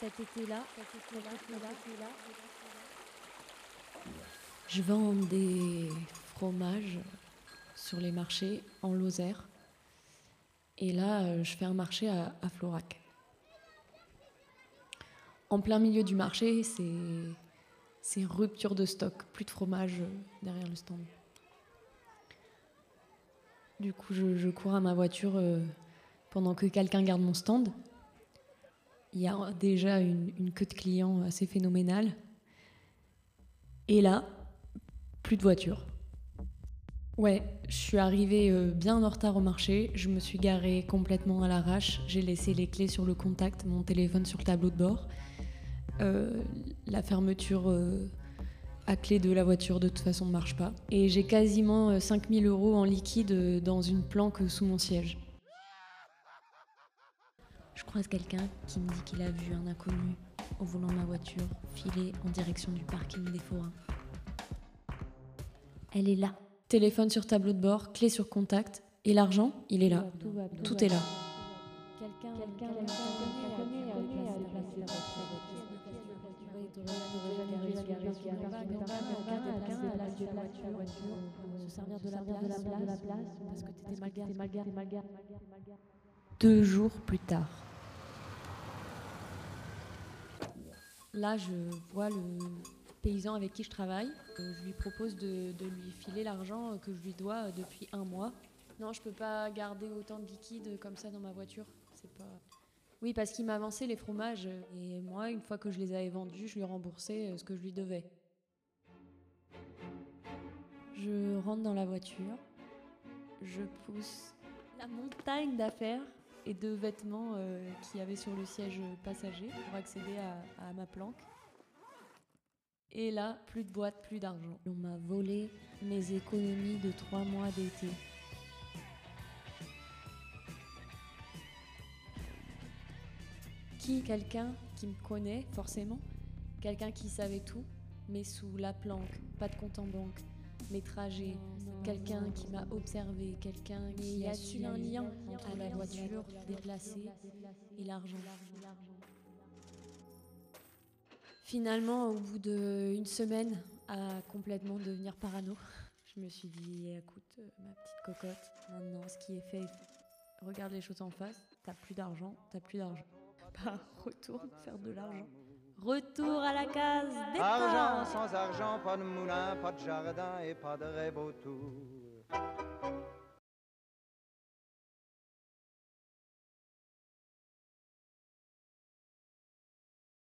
cet été-là, je vends des fromages sur les marchés en Lozère. Et là, je fais un marché à, à Florac. En plein milieu du marché, c'est rupture de stock, plus de fromage derrière le stand. Du coup, je, je cours à ma voiture euh, pendant que quelqu'un garde mon stand. Il y a déjà une, queue de clients assez phénoménale. Et là, plus de voiture. Ouais, je suis arrivée euh, bien en retard au marché. Je me suis garée complètement à l'arrache. J'ai laissé les clés sur le contact, mon téléphone sur le tableau de bord. Euh, la fermeture euh, à clé de la voiture de toute façon ne marche pas. Et j'ai quasiment euh, 5000 euros en liquide dans une planque sous mon siège. Croise quelqu'un qui me dit qu'il a vu un inconnu au volant de ma voiture filer en direction du parking des forains. Elle est là. Téléphone sur tableau de bord, clé sur contact. Et l'argent, il est là. Tout est là. Deux jours plus tard. Là, je vois le paysan avec qui je travaille. Euh, Je lui propose de, de lui filer l'argent que je lui dois depuis un mois. Non, je peux pas garder autant de liquide comme ça dans ma voiture. C'est pas. Oui, parce qu'il m'a avancé les fromages et moi, une fois que je les avais vendus, je lui remboursais euh, ce que je lui devais. Je rentre dans la voiture, je pousse la montagne d'affaires et de vêtements euh, qu'il y avait sur le siège passager pour accéder à, à ma planque. Et là, plus de boîte, plus d'argent. On m'a volé mes économies de trois mois d'été. Qui Quelqu'un qui me connaît, forcément. Quelqu'un qui savait tout, mais sous la planque, pas de compte en banque. Mes trajets, quelqu'un qui m'a observé, quelqu'un qui a su un lien entre la voiture déplacée et l'argent. Finalement, au bout d'une semaine, à complètement devenir parano, je me suis dit, écoute, euh, ma petite cocotte, maintenant ce qui est fait. Regarde les choses en face, t'as plus d'argent, t'as plus d'argent. Bah, retourne faire de l'argent. Retour à la case des. Argent sans argent, pas de moulin, pas de jardin et pas de rêve.